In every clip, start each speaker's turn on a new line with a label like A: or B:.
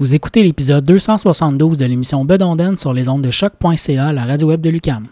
A: Vous écoutez l'épisode 272 de l'émission Bedonden sur les ondes de choc.ca, la radio web de Lucam.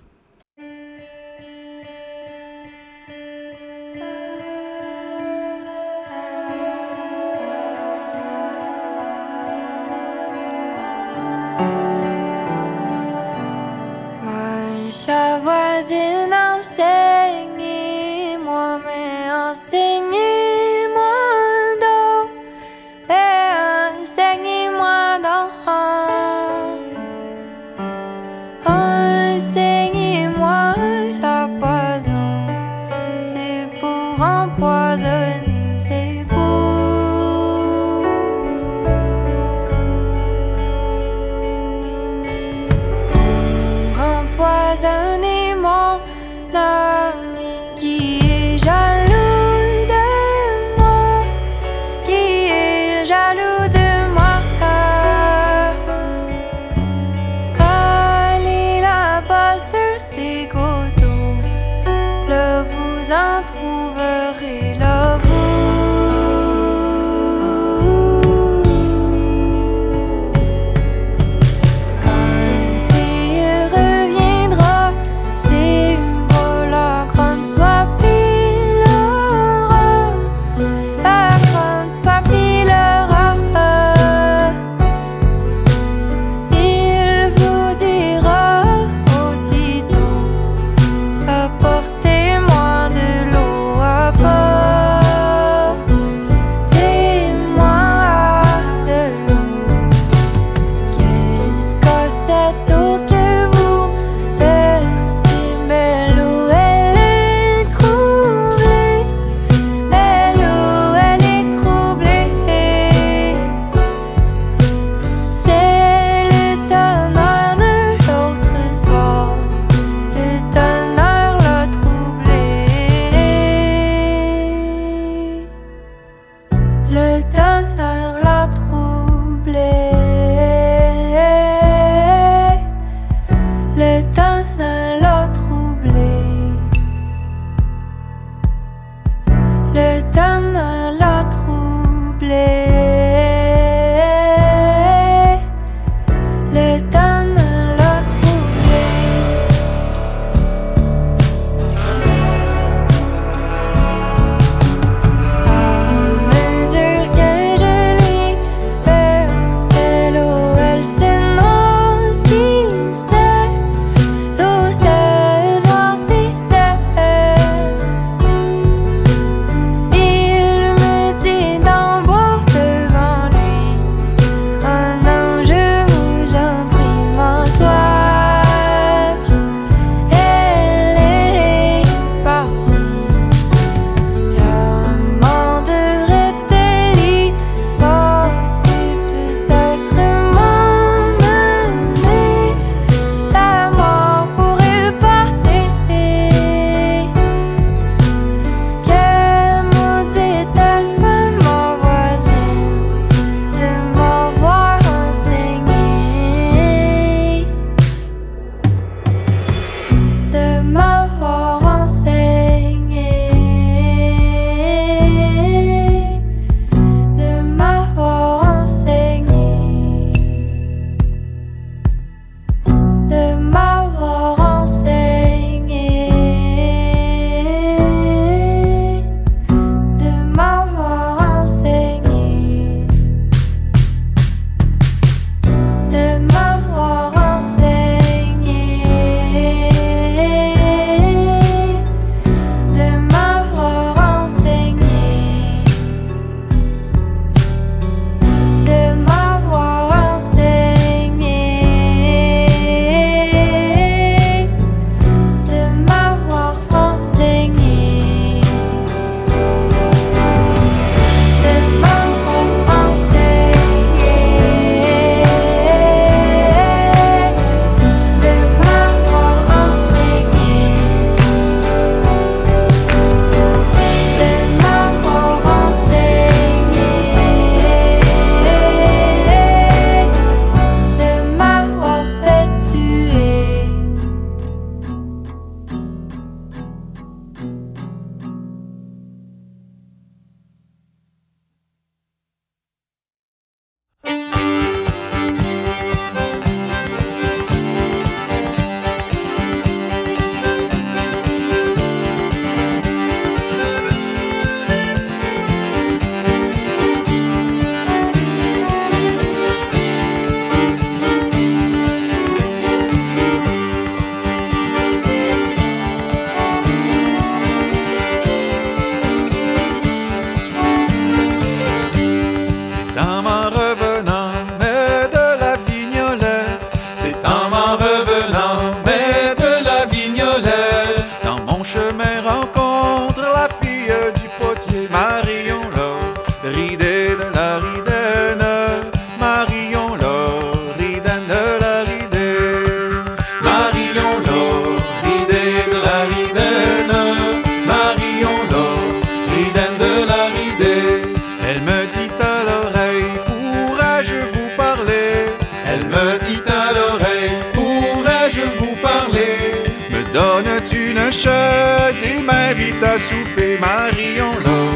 B: donnes
C: une chaise et m'invite à souper, Marion.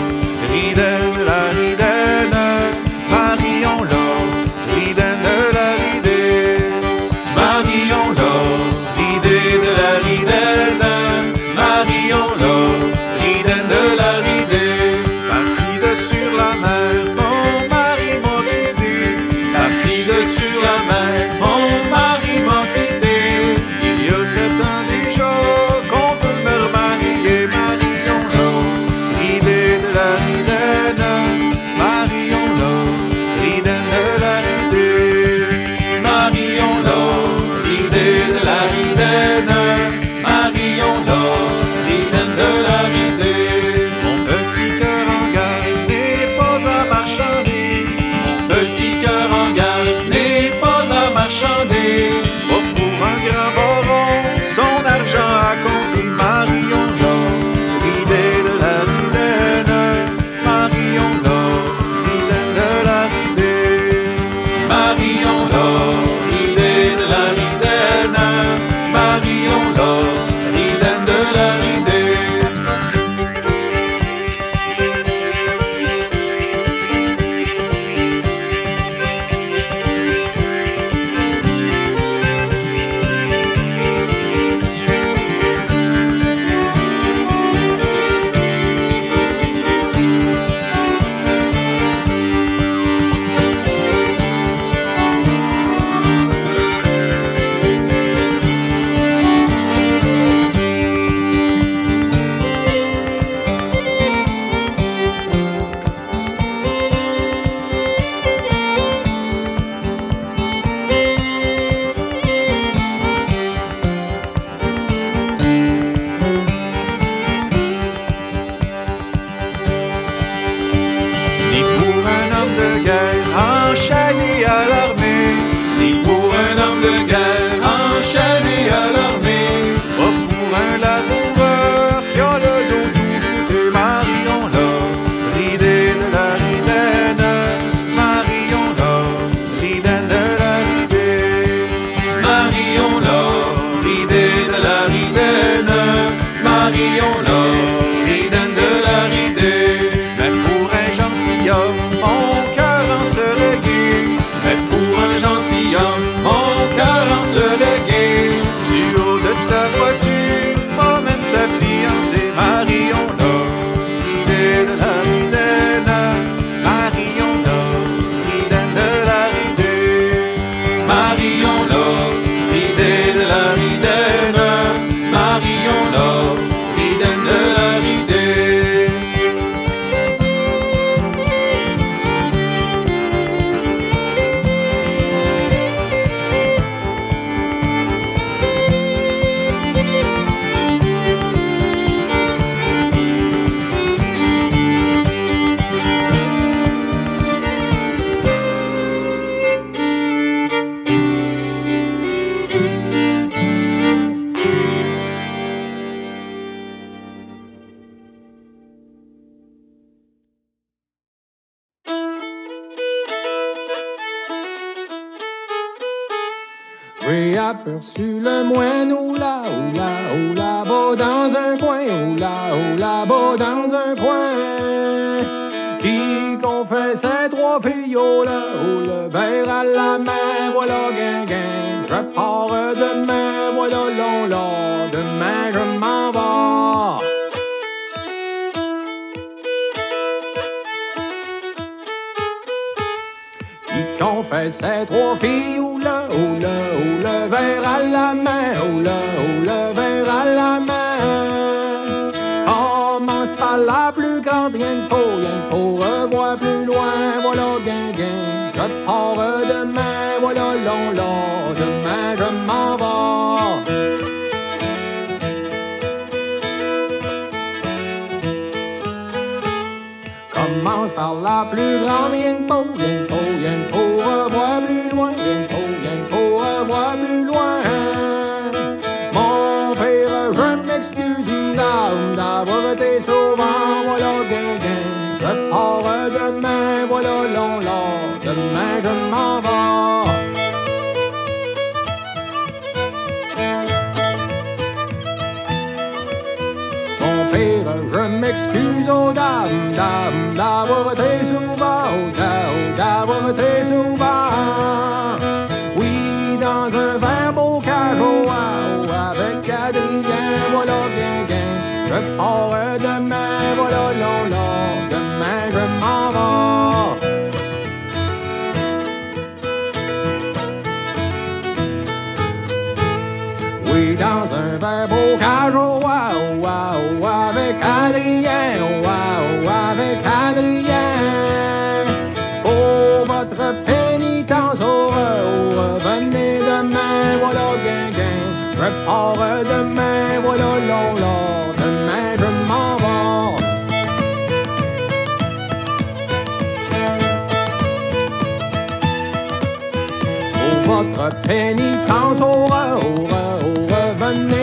D: commence par la plus grande, rien que pour, oh, rien que pour, oh, rien que pour, revoir plus loin, rien que pour, oh, rien que pour, revoir plus loin. Mon père, je m'excuse, dame, d'avoir été sauvant, voilà gain, gain. Je pars demain, voilà long, long, demain je m'en vais. m'excuse oh, aux dames, dames, d'avoir été sauvage, oh, d'avoir été sauvage. Or demain, voilà long, là, demain je m'en vais. Pour votre pénitence, au, re, au, re, au revenez.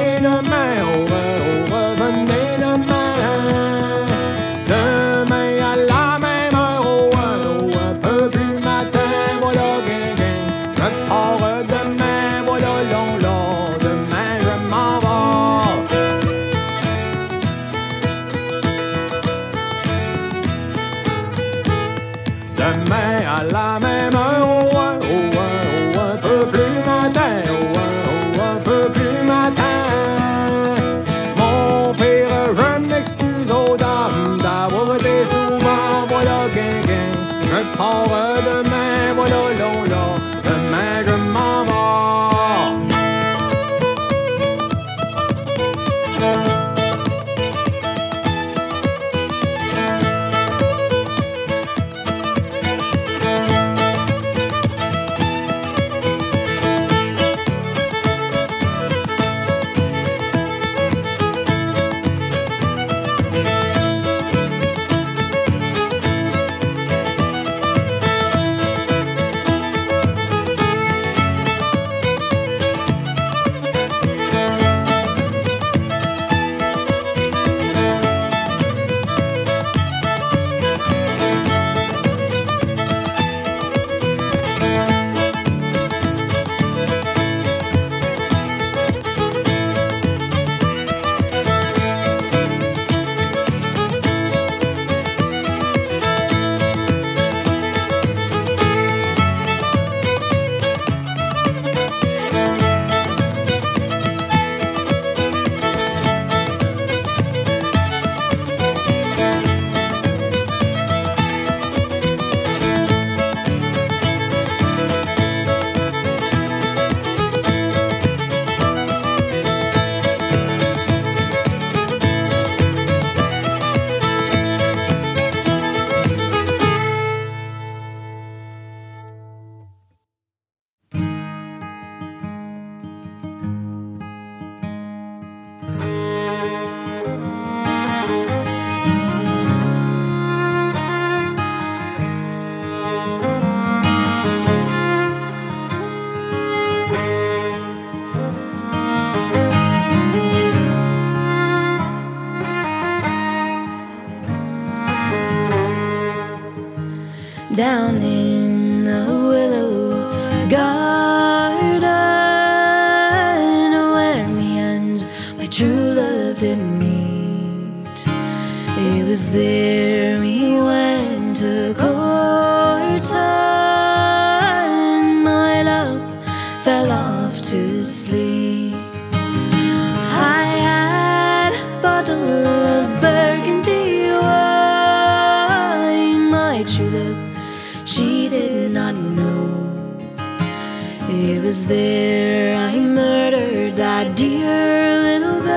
B: It was there, I murdered that dear little girl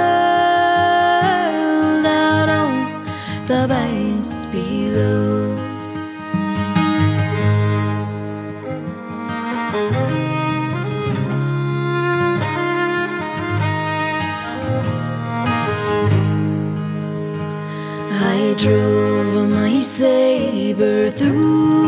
B: out on the banks below. I drove my saber through.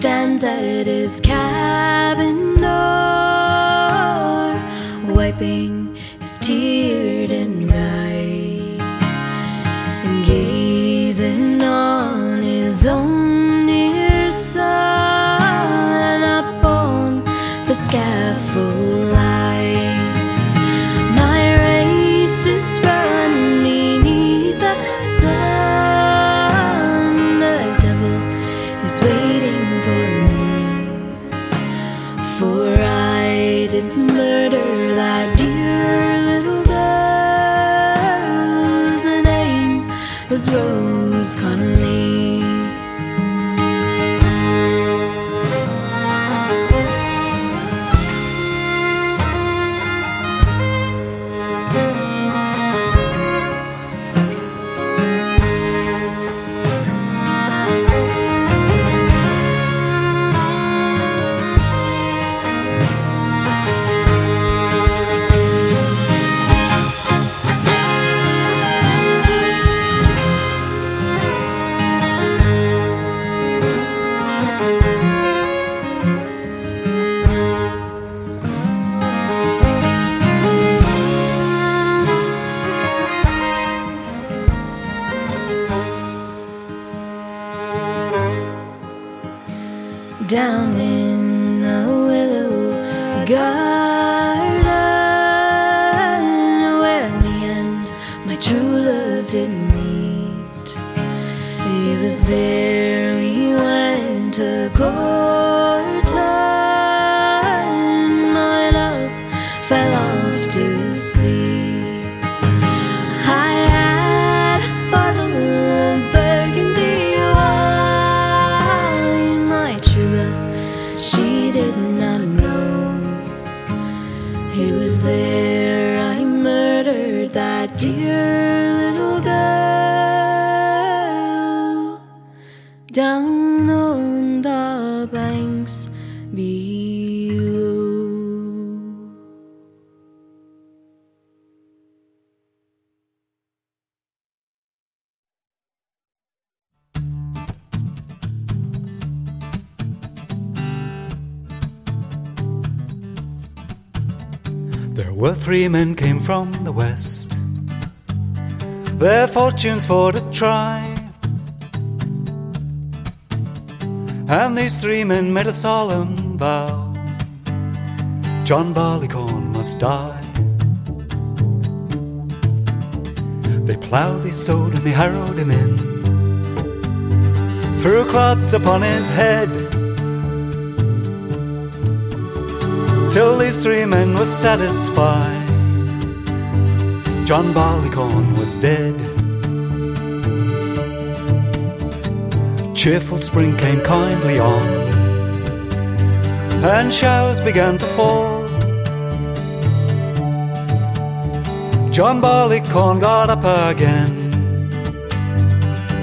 B: Stands at his cabin door, wiping his tear-dimmed down in the willow garden where the end my true love did meet. It was there we went to court
E: fortunes for to try. And these three men made a solemn vow John Barleycorn must die. They ploughed, they sowed, and they harrowed him in. Threw clods upon his head. till these three men were satisfied. John Barleycorn was dead. Cheerful spring came kindly on, and showers began to fall. John Barleycorn got up again,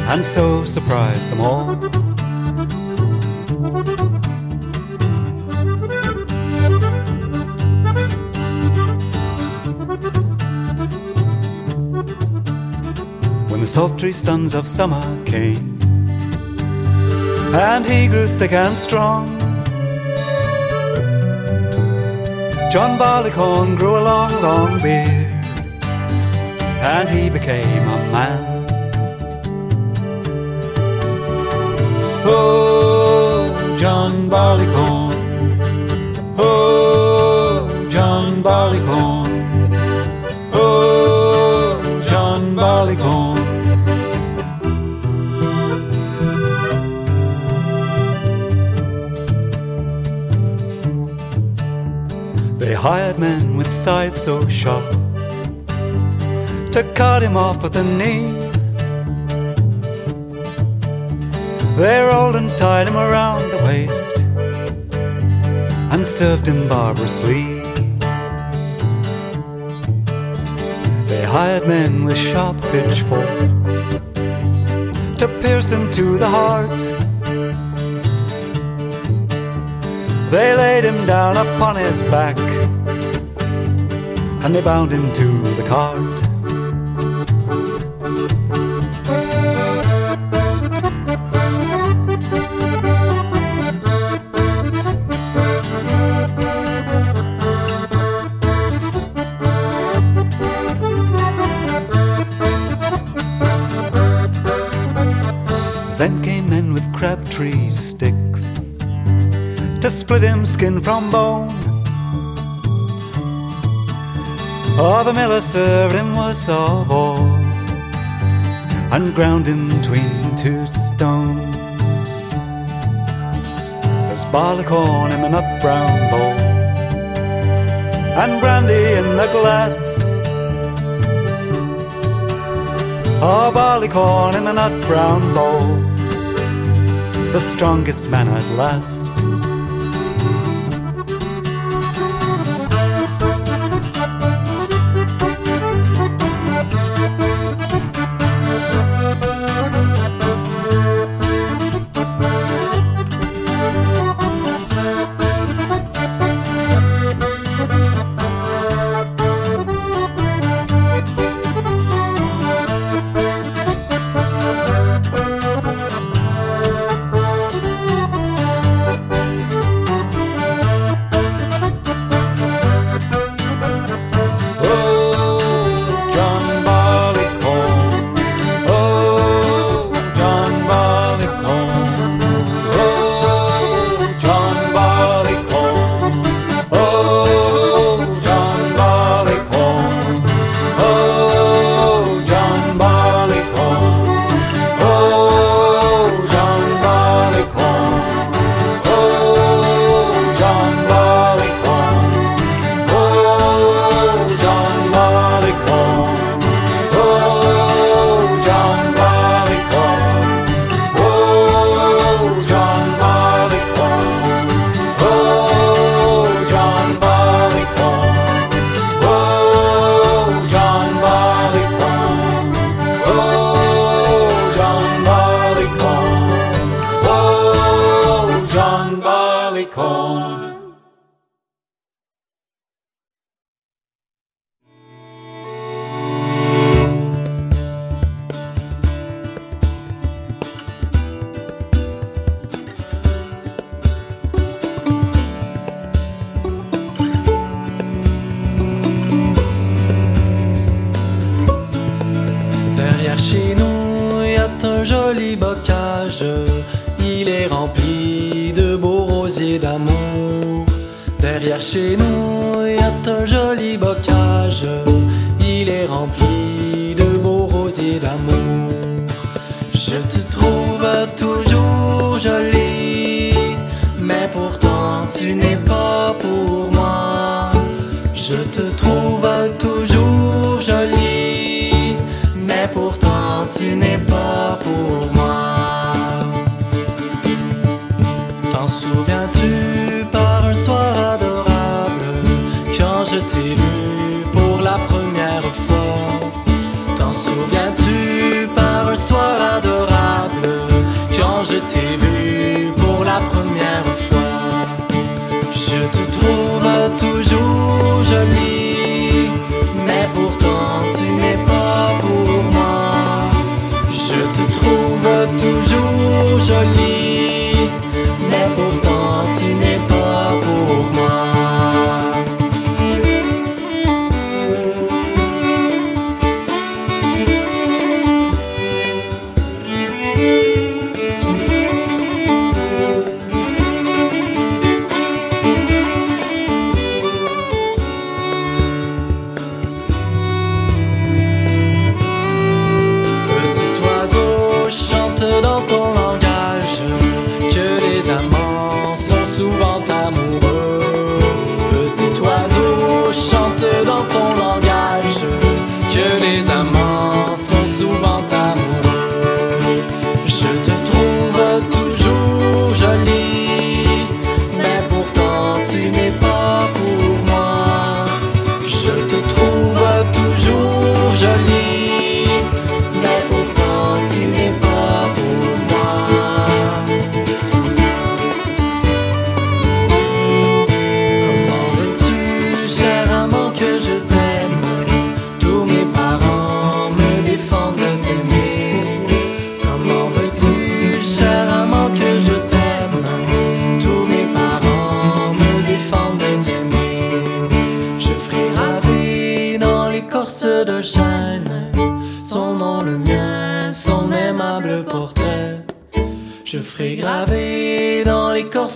E: and so surprised them all. when the sultry suns of summer came, and he grew thick and strong. John Barleycorn grew a long, long beard, and he became a man. Oh, John Barleycorn. Oh, John Barleycorn. Hired men with scythes so sharp to cut him off at the knee. They rolled and tied him around the waist and served him barbarously. They hired men with sharp pitchforks to pierce him to the heart. They laid him down upon his back and they bound him to the cart. Split him skin from bone. Oh, the miller served him worst of all and ground him between two stones. There's barleycorn in the nut brown bowl and brandy in the glass. Oh, barleycorn in the nut brown bowl, the strongest man at last.
F: Bocage. Il est rempli de beaux rosiers d'amour. Derrière chez nous, y a un joli bocage. Il est rempli de beaux rosiers d'amour.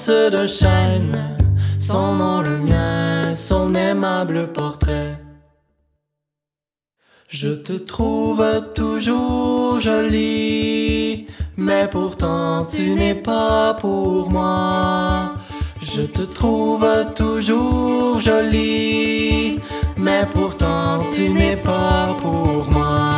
F: D'un chêne son nom, le mien, son aimable portrait. Je te trouve toujours jolie, mais pourtant tu n'es pas pour moi. Je te trouve toujours jolie, mais pourtant tu n'es pas pour moi.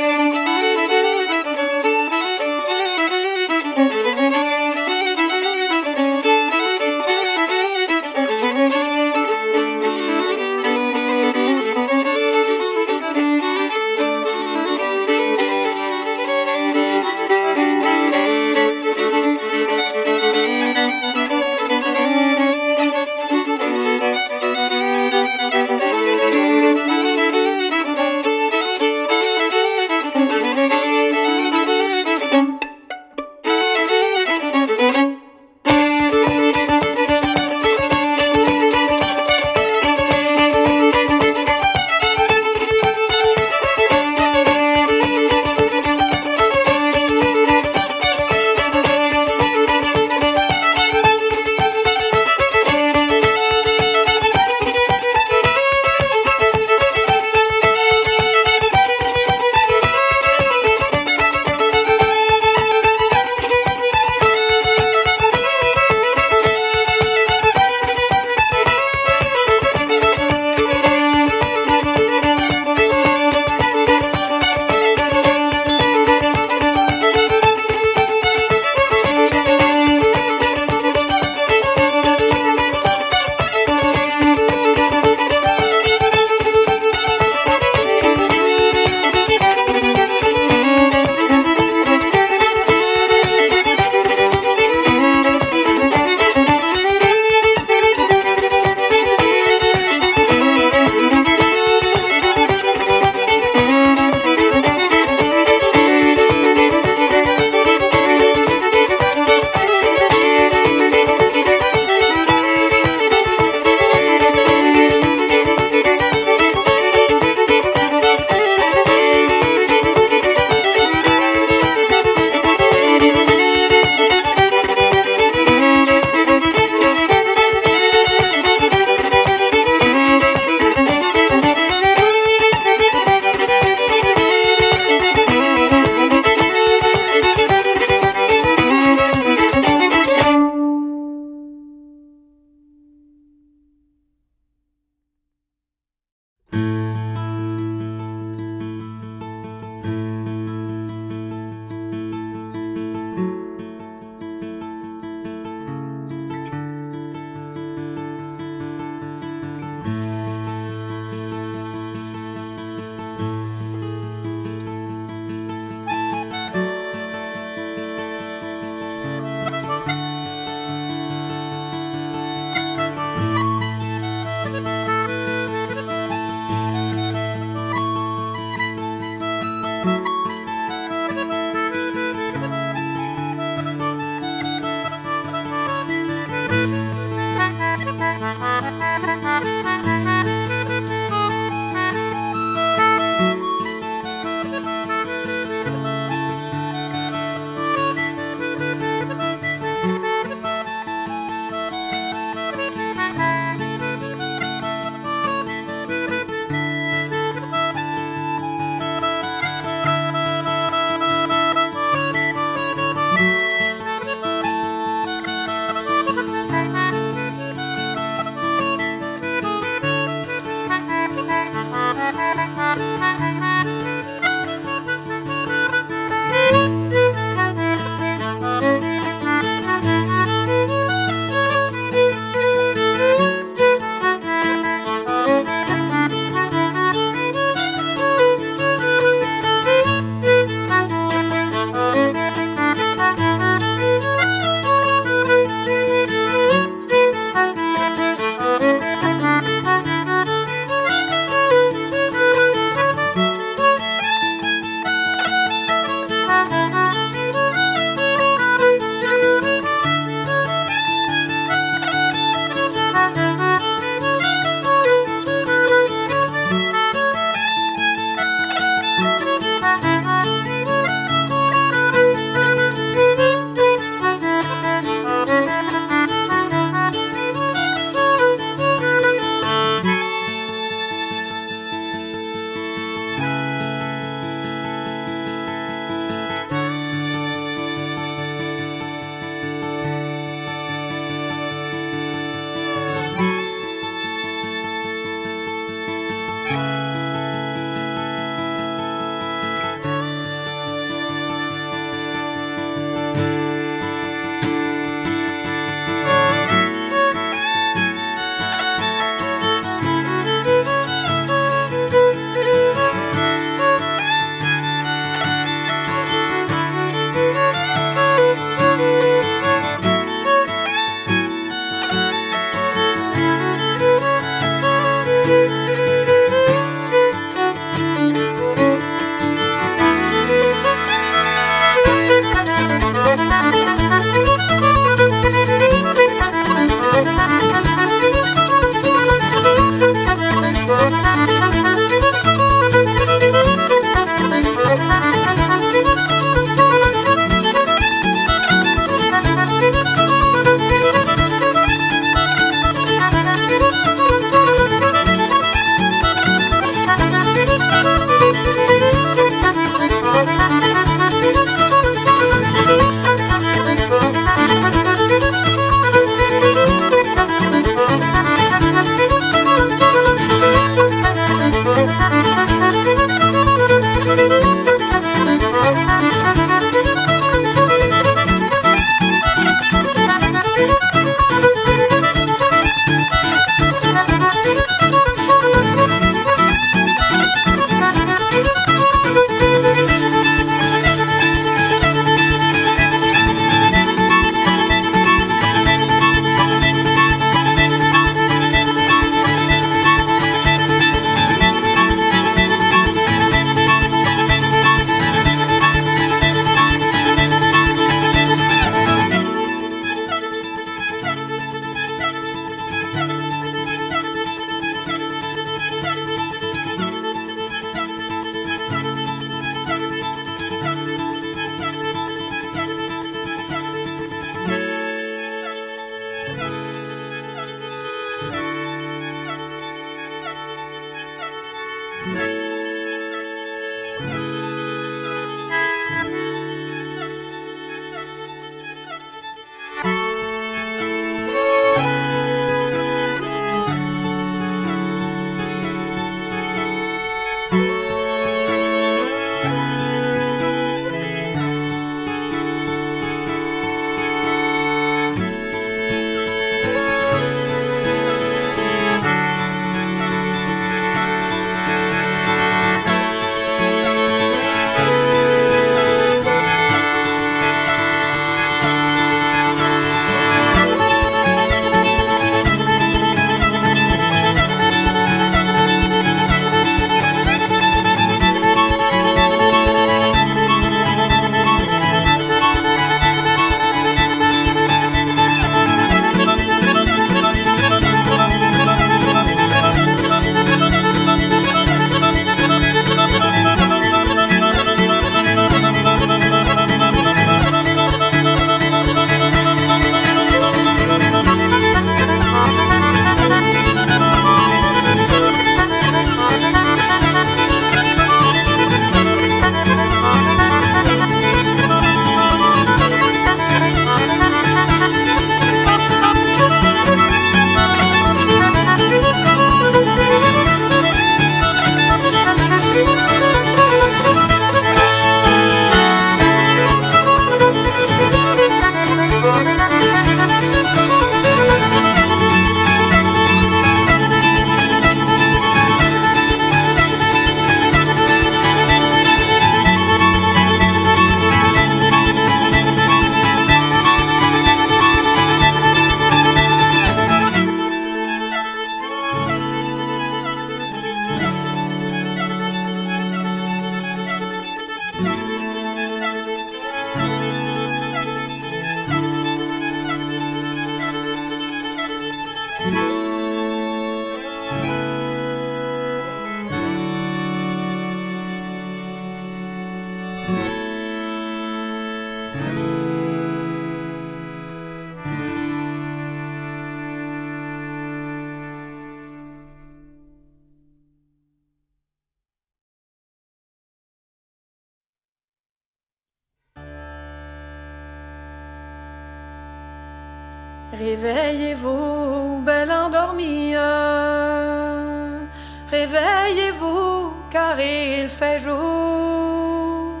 G: Réveillez-vous, car il fait jour.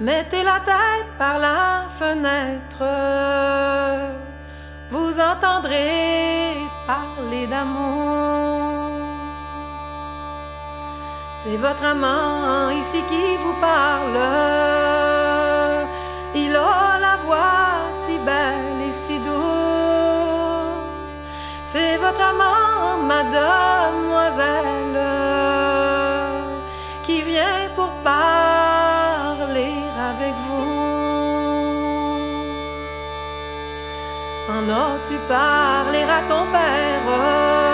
G: Mettez la tête par la fenêtre. Vous entendrez parler d'amour. C'est votre amant ici qui vous parle. Il a la voix si belle et si douce. C'est votre amant, mademoiselle, En as-tu parlé à ton père?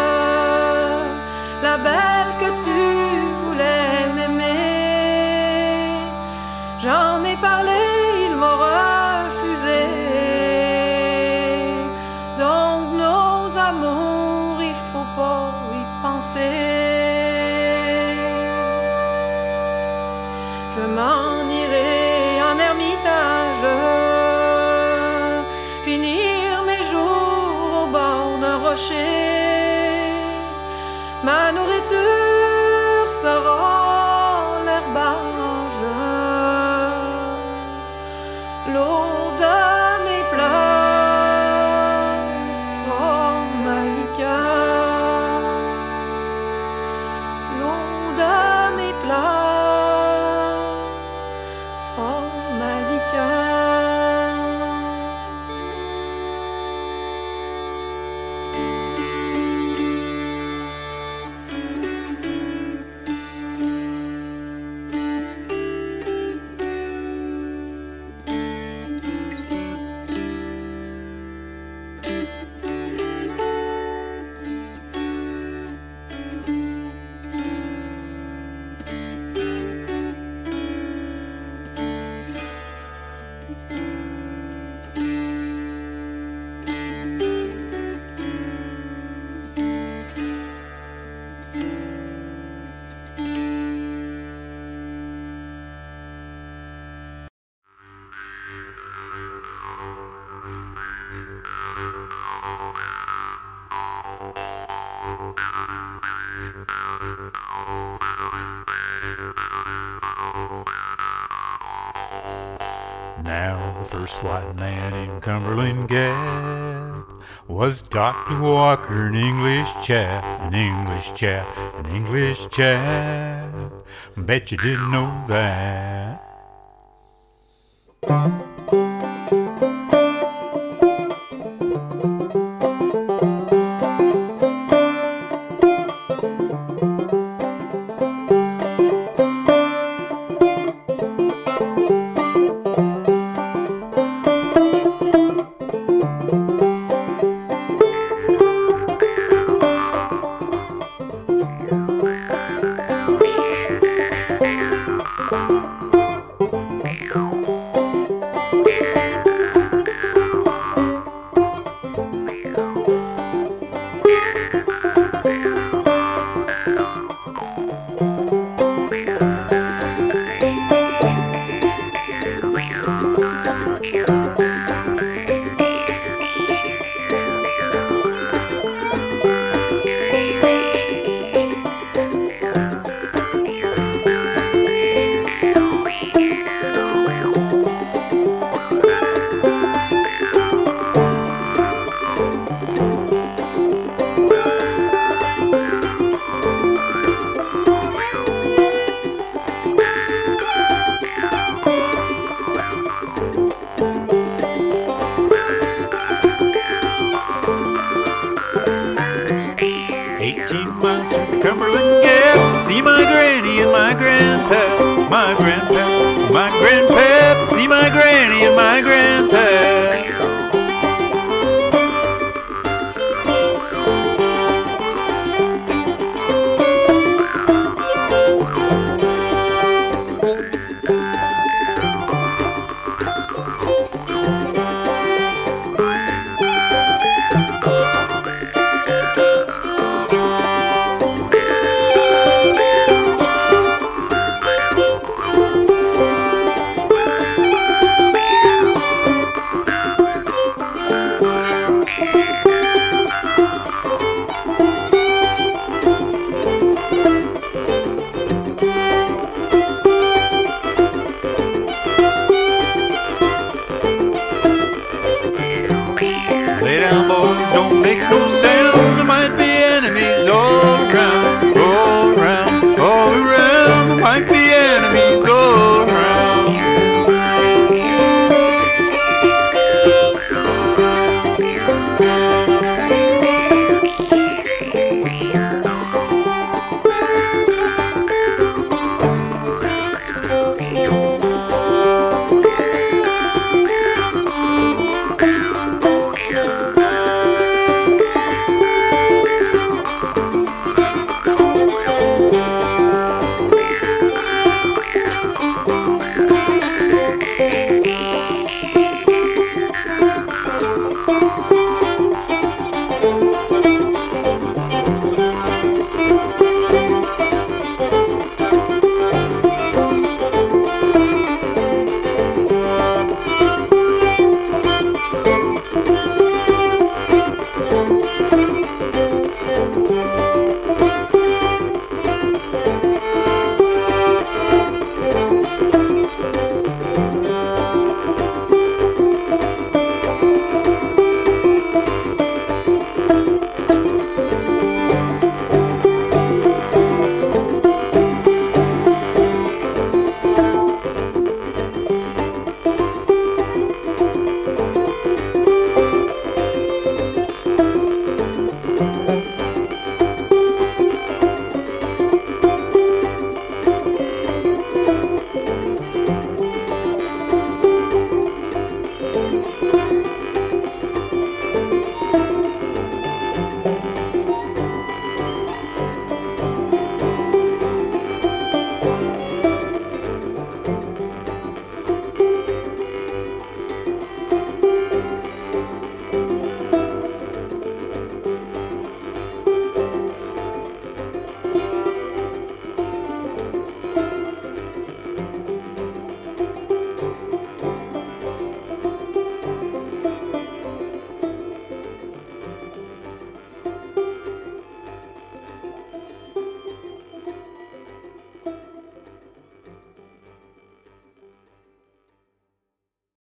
G: Ma nourriture sera
C: first white man in Cumberland Gap was Dr. Walker, an English chap, an English chap, an English chap. Bet you didn't know that.